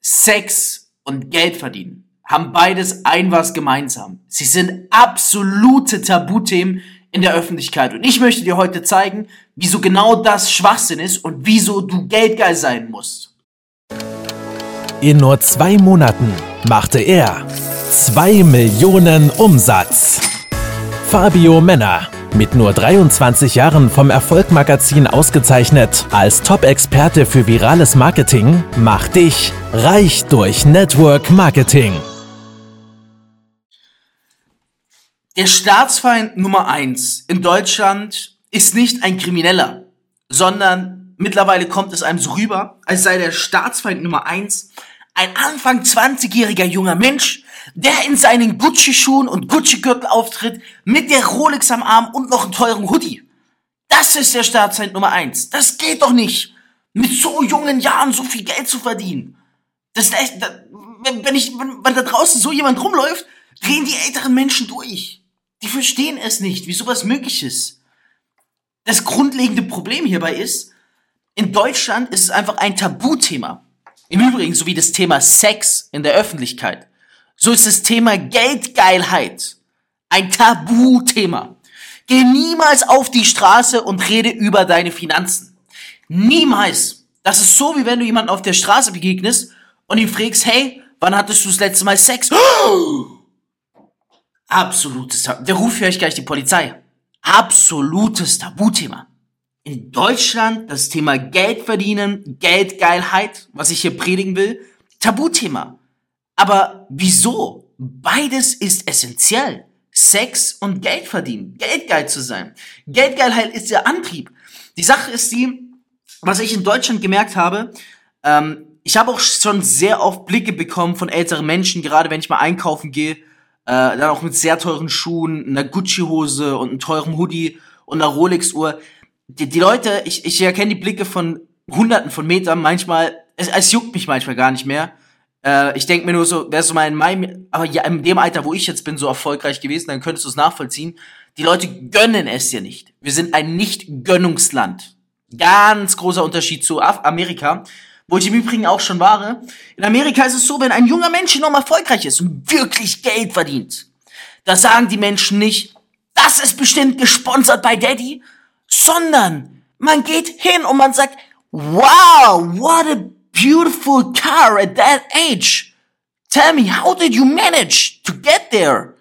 Sex und Geld verdienen haben beides ein was gemeinsam. Sie sind absolute Tabuthemen in der Öffentlichkeit. Und ich möchte dir heute zeigen, wieso genau das Schwachsinn ist und wieso du geldgeil sein musst. In nur zwei Monaten machte er zwei Millionen Umsatz. Fabio Männer mit nur 23 Jahren vom Erfolgmagazin ausgezeichnet als Top-Experte für virales Marketing, macht dich reich durch Network Marketing. Der Staatsfeind Nummer eins in Deutschland ist nicht ein Krimineller, sondern mittlerweile kommt es einem so rüber, als sei der Staatsfeind Nummer eins ein Anfang 20-jähriger junger Mensch, der in seinen Gucci-Schuhen und Gucci-Gürtel auftritt, mit der Rolex am Arm und noch einen teuren Hoodie. Das ist der Staatsfeind Nummer eins. Das geht doch nicht, mit so jungen Jahren so viel Geld zu verdienen. Das ist echt, wenn ich, wenn da draußen so jemand rumläuft, drehen die älteren Menschen durch. Die verstehen es nicht, wie sowas möglich ist. Das grundlegende Problem hierbei ist, in Deutschland ist es einfach ein Tabuthema. Im Übrigen, so wie das Thema Sex in der Öffentlichkeit, so ist das Thema Geldgeilheit ein Tabuthema. Geh niemals auf die Straße und rede über deine Finanzen. Niemals. Das ist so, wie wenn du jemanden auf der Straße begegnest und ihn fragst, hey, wann hattest du das letzte Mal Sex? Absolutes Tabu. Der Ruf höre ich gleich die Polizei. Absolutes Tabuthema. In Deutschland das Thema Geld verdienen, Geldgeilheit, was ich hier predigen will, Tabuthema. Aber wieso? Beides ist essentiell. Sex und Geld verdienen, geldgeil zu sein. Geldgeilheit ist der Antrieb. Die Sache ist die, was ich in Deutschland gemerkt habe, ähm, ich habe auch schon sehr oft Blicke bekommen von älteren Menschen, gerade wenn ich mal einkaufen gehe, äh, dann auch mit sehr teuren Schuhen, einer Gucci-Hose und einem teuren Hoodie und einer Rolex-Uhr. Die, die Leute, ich, ich erkenne die Blicke von Hunderten von Metern, manchmal, es, es juckt mich manchmal gar nicht mehr. Äh, ich denke mir nur so, wärst du mal in meinem, aber ja, in dem Alter, wo ich jetzt bin, so erfolgreich gewesen, dann könntest du es nachvollziehen. Die Leute gönnen es dir nicht. Wir sind ein Nicht-Gönnungsland. Ganz großer Unterschied zu Amerika, wo ich im Übrigen auch schon war. In Amerika ist es so, wenn ein junger Mensch enorm erfolgreich ist und wirklich Geld verdient, da sagen die Menschen nicht, das ist bestimmt gesponsert bei Daddy, sondern man geht hin und man sagt, wow, what a beautiful car at that age. Tell me, how did you manage to get there?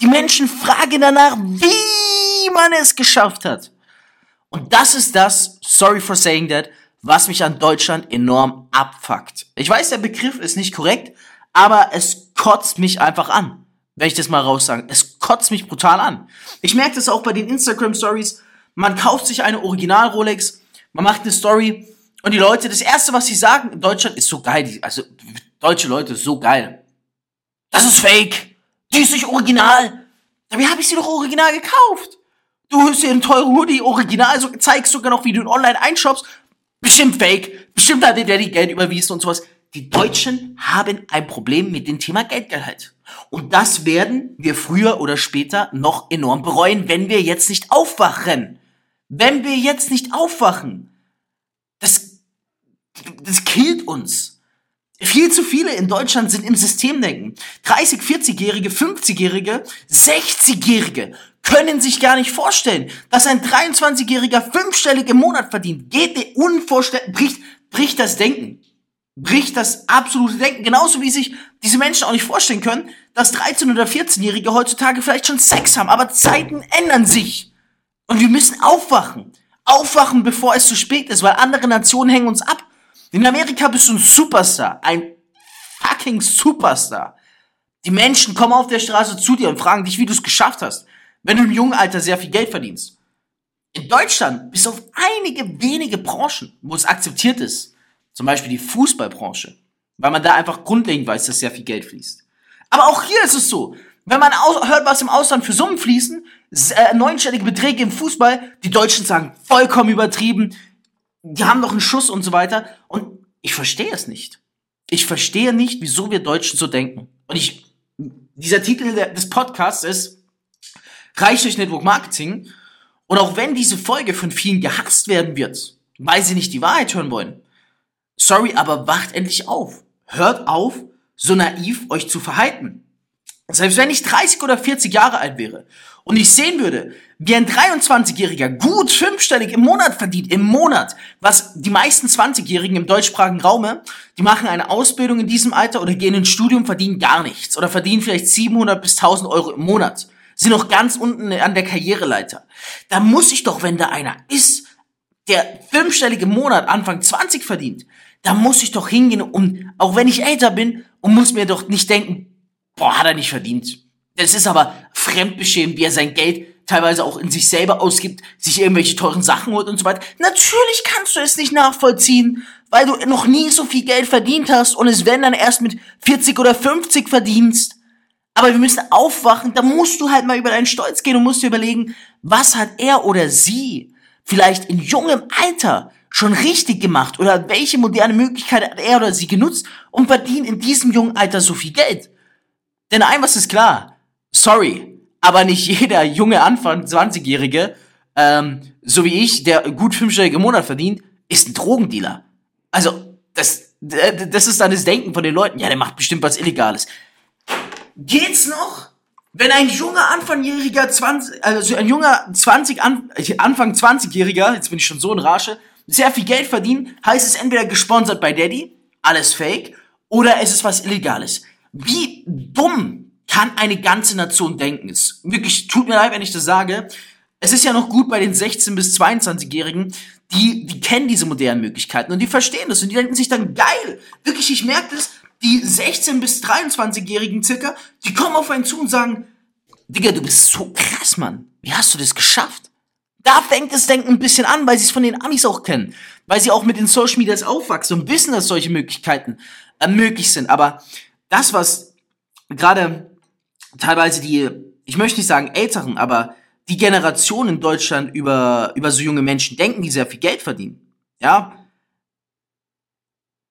Die Menschen fragen danach, wie man es geschafft hat. Und das ist das, sorry for saying that, was mich an Deutschland enorm abfuckt. Ich weiß, der Begriff ist nicht korrekt, aber es kotzt mich einfach an. Wenn ich das mal raussage. Es kotzt mich brutal an. Ich merke das auch bei den Instagram Stories. Man kauft sich eine Original Rolex, man macht eine Story und die Leute, das erste, was sie sagen in Deutschland, ist so geil. Also, deutsche Leute, so geil. Das ist fake. Die ist nicht original. Wie habe ich sie doch original gekauft? Du hast dir einen teuren Hoodie original, so, zeigst sogar noch, wie du ihn online einshoppst. Bestimmt fake. Bestimmt hat der die Geld überwiesen und sowas. Die Deutschen haben ein Problem mit dem Thema Geldgehalt. Und das werden wir früher oder später noch enorm bereuen, wenn wir jetzt nicht aufwachen. Wenn wir jetzt nicht aufwachen. Das das killt uns. Viel zu viele in Deutschland sind im Systemdenken. 30, 40-Jährige, 50-Jährige, 60-Jährige können sich gar nicht vorstellen, dass ein 23-Jähriger fünfstellig im Monat verdient. Geht unvorstellbar, bricht, bricht das Denken. Bricht das absolute Denken. Genauso wie sich diese Menschen auch nicht vorstellen können, dass 13- oder 14-Jährige heutzutage vielleicht schon Sex haben. Aber Zeiten ändern sich. Und wir müssen aufwachen. Aufwachen, bevor es zu spät ist, weil andere Nationen hängen uns ab. In Amerika bist du ein Superstar, ein fucking Superstar. Die Menschen kommen auf der Straße zu dir und fragen dich, wie du es geschafft hast, wenn du im jungen Alter sehr viel Geld verdienst. In Deutschland bis auf einige wenige Branchen, wo es akzeptiert ist, zum Beispiel die Fußballbranche, weil man da einfach grundlegend weiß, dass sehr viel Geld fließt. Aber auch hier ist es so, wenn man hört, was im Ausland für Summen fließen, äh, neunstellige Beträge im Fußball, die Deutschen sagen vollkommen übertrieben, die haben doch einen Schuss und so weiter. Und ich verstehe es nicht. Ich verstehe nicht, wieso wir Deutschen so denken. Und ich, dieser Titel des Podcasts ist Reich durch Network Marketing. Und auch wenn diese Folge von vielen gehasst werden wird, weil sie nicht die Wahrheit hören wollen, sorry, aber wacht endlich auf. hört auf, so naiv euch zu verhalten. Selbst wenn ich 30 oder 40 Jahre alt wäre und ich sehen würde, wie ein 23-Jähriger gut fünfstellig im Monat verdient, im Monat, was die meisten 20-Jährigen im deutschsprachigen Raume, die machen eine Ausbildung in diesem Alter oder gehen ins Studium, verdienen gar nichts oder verdienen vielleicht 700 bis 1000 Euro im Monat, sind noch ganz unten an der Karriereleiter. Da muss ich doch, wenn da einer ist, der fünfstellig im Monat Anfang 20 verdient, da muss ich doch hingehen und, auch wenn ich älter bin, und muss mir doch nicht denken, boah, hat er nicht verdient. Das ist aber fremdbeschämend, wie er sein Geld teilweise auch in sich selber ausgibt, sich irgendwelche teuren Sachen holt und so weiter. Natürlich kannst du es nicht nachvollziehen, weil du noch nie so viel Geld verdient hast und es wenn dann erst mit 40 oder 50 verdienst. Aber wir müssen aufwachen, da musst du halt mal über deinen Stolz gehen und musst dir überlegen, was hat er oder sie vielleicht in jungem Alter schon richtig gemacht oder welche moderne Möglichkeit hat er oder sie genutzt und verdient in diesem jungen Alter so viel Geld. Denn ein was ist klar, sorry, aber nicht jeder junge Anfang 20-Jährige, ähm, so wie ich, der gut fünfstellige im Monat verdient, ist ein Drogendealer. Also, das, das ist dann das Denken von den Leuten. Ja, der macht bestimmt was Illegales. Geht's noch? Wenn ein junger Anfangjähriger 20, also ein junger 20, Anfang 20-Jähriger, jetzt bin ich schon so in Rage, sehr viel Geld verdient, heißt es entweder gesponsert bei Daddy, alles fake, oder es ist was Illegales. Wie dumm kann eine ganze Nation denken? Es wirklich, tut mir leid, wenn ich das sage. Es ist ja noch gut bei den 16- bis 22-Jährigen, die, die kennen diese modernen Möglichkeiten und die verstehen das und die denken sich dann, geil, wirklich, ich merke das, die 16- bis 23-Jährigen circa, die kommen auf einen zu und sagen, Digga, du bist so krass, Mann. Wie hast du das geschafft? Da fängt das Denken ein bisschen an, weil sie es von den Amis auch kennen. Weil sie auch mit den Social Medias aufwachsen und wissen, dass solche Möglichkeiten äh, möglich sind. Aber das, was gerade teilweise die, ich möchte nicht sagen älteren, aber die Generation in Deutschland über, über so junge Menschen denken, die sehr viel Geld verdienen. Ja.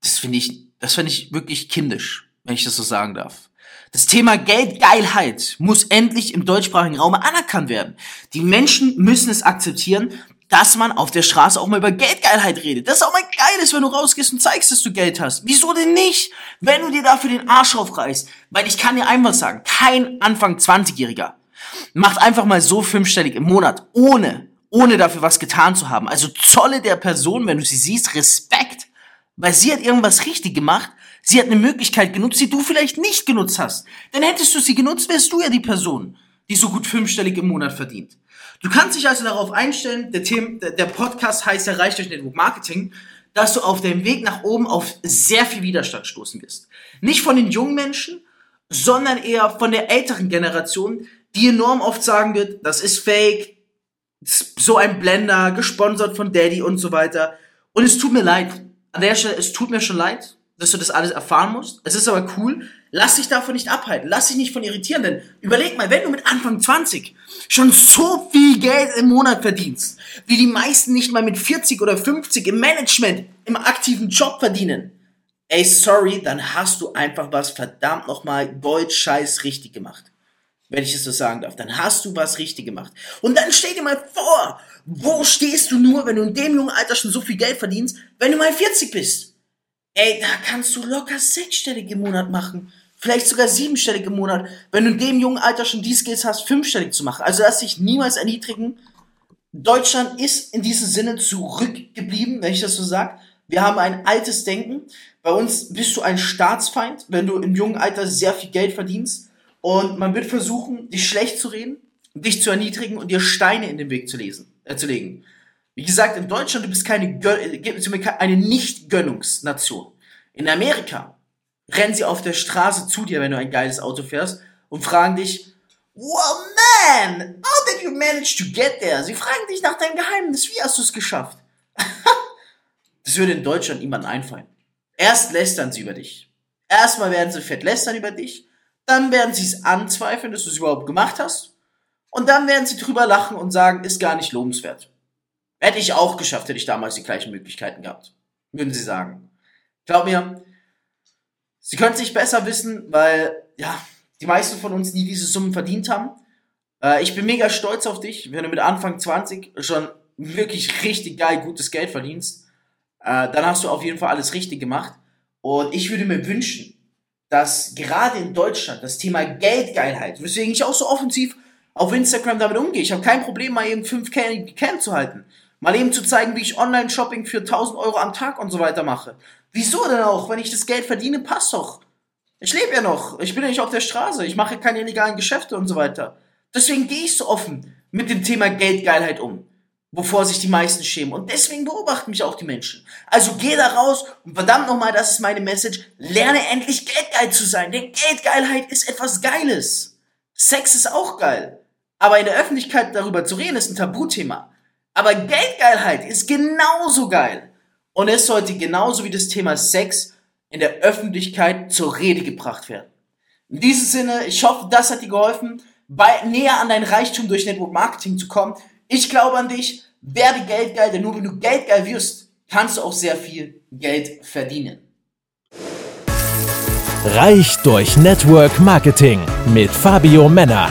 Das finde ich, das finde ich wirklich kindisch, wenn ich das so sagen darf. Das Thema Geldgeilheit muss endlich im deutschsprachigen Raum anerkannt werden. Die Menschen müssen es akzeptieren, dass man auf der Straße auch mal über Geldgeilheit redet. Das ist auch mal geil ist, wenn du rausgehst und zeigst, dass du Geld hast. Wieso denn nicht? Wenn du dir dafür den Arsch aufreißt. Weil ich kann dir einfach sagen, kein Anfang 20-Jähriger macht einfach mal so fünfstellig im Monat, ohne, ohne dafür was getan zu haben. Also zolle der Person, wenn du sie siehst, Respekt. Weil sie hat irgendwas richtig gemacht. Sie hat eine Möglichkeit genutzt, die du vielleicht nicht genutzt hast. Denn hättest du sie genutzt, wärst du ja die Person, die so gut fünfstellig im Monat verdient. Du kannst dich also darauf einstellen, der, Thema, der Podcast heißt ja Reich durch Network Marketing, dass du auf dem Weg nach oben auf sehr viel Widerstand stoßen wirst. Nicht von den jungen Menschen, sondern eher von der älteren Generation, die enorm oft sagen wird, das ist fake, so ein Blender, gesponsert von Daddy und so weiter. Und es tut mir leid. An der Stelle, es tut mir schon leid dass du das alles erfahren musst. Es ist aber cool. Lass dich davon nicht abhalten. Lass dich nicht von irritieren, denn überleg mal, wenn du mit Anfang 20 schon so viel Geld im Monat verdienst, wie die meisten nicht mal mit 40 oder 50 im Management, im aktiven Job verdienen. Ey, sorry, dann hast du einfach was verdammt nochmal Gold-Scheiß richtig gemacht. Wenn ich es so sagen darf, dann hast du was richtig gemacht. Und dann stell dir mal vor, wo stehst du nur, wenn du in dem jungen Alter schon so viel Geld verdienst, wenn du mal 40 bist? Ey, da kannst du locker sechsstellig im Monat machen. Vielleicht sogar siebenstellig im Monat, wenn du in dem jungen Alter schon die Skills hast, fünfstellig zu machen. Also lass dich niemals erniedrigen. Deutschland ist in diesem Sinne zurückgeblieben, wenn ich das so sag. Wir haben ein altes Denken. Bei uns bist du ein Staatsfeind, wenn du im jungen Alter sehr viel Geld verdienst. Und man wird versuchen, dich schlecht zu reden, dich zu erniedrigen und dir Steine in den Weg zu, lesen, äh, zu legen. Wie gesagt, in Deutschland, du bist keine eine Nicht-Gönnungsnation. In Amerika rennen sie auf der Straße zu dir, wenn du ein geiles Auto fährst und fragen dich, wow man, how did you manage to get there? Sie fragen dich nach deinem Geheimnis, wie hast du es geschafft? das würde in Deutschland niemandem einfallen. Erst lästern sie über dich. Erstmal werden sie fett lästern über dich, dann werden sie es anzweifeln, dass du es überhaupt gemacht hast, und dann werden sie drüber lachen und sagen, ist gar nicht lobenswert. Hätte ich auch geschafft, hätte ich damals die gleichen Möglichkeiten gehabt. Würden sie sagen. Glaub mir, sie können sich besser wissen, weil, ja, die meisten von uns nie diese Summen verdient haben. Äh, ich bin mega stolz auf dich, wenn du mit Anfang 20 schon wirklich richtig geil gutes Geld verdienst. Äh, dann hast du auf jeden Fall alles richtig gemacht. Und ich würde mir wünschen, dass gerade in Deutschland das Thema Geldgeilheit, weswegen ich auch so offensiv auf Instagram damit umgehe. Ich habe kein Problem, mal eben 5K in die Can zu halten. Mal eben zu zeigen, wie ich Online-Shopping für 1000 Euro am Tag und so weiter mache. Wieso denn auch? Wenn ich das Geld verdiene, passt doch. Ich lebe ja noch. Ich bin ja nicht auf der Straße. Ich mache keine illegalen Geschäfte und so weiter. Deswegen gehe ich so offen mit dem Thema Geldgeilheit um. Wovor sich die meisten schämen. Und deswegen beobachten mich auch die Menschen. Also geh da raus und verdammt nochmal, das ist meine Message. Lerne endlich geldgeil zu sein. Denn Geldgeilheit ist etwas Geiles. Sex ist auch geil. Aber in der Öffentlichkeit darüber zu reden, ist ein Tabuthema. Aber Geldgeilheit ist genauso geil. Und es sollte genauso wie das Thema Sex in der Öffentlichkeit zur Rede gebracht werden. In diesem Sinne, ich hoffe, das hat dir geholfen, bei, näher an dein Reichtum durch Network Marketing zu kommen. Ich glaube an dich, werde geldgeil, denn nur wenn du geldgeil wirst, kannst du auch sehr viel Geld verdienen. Reich durch Network Marketing mit Fabio Männer.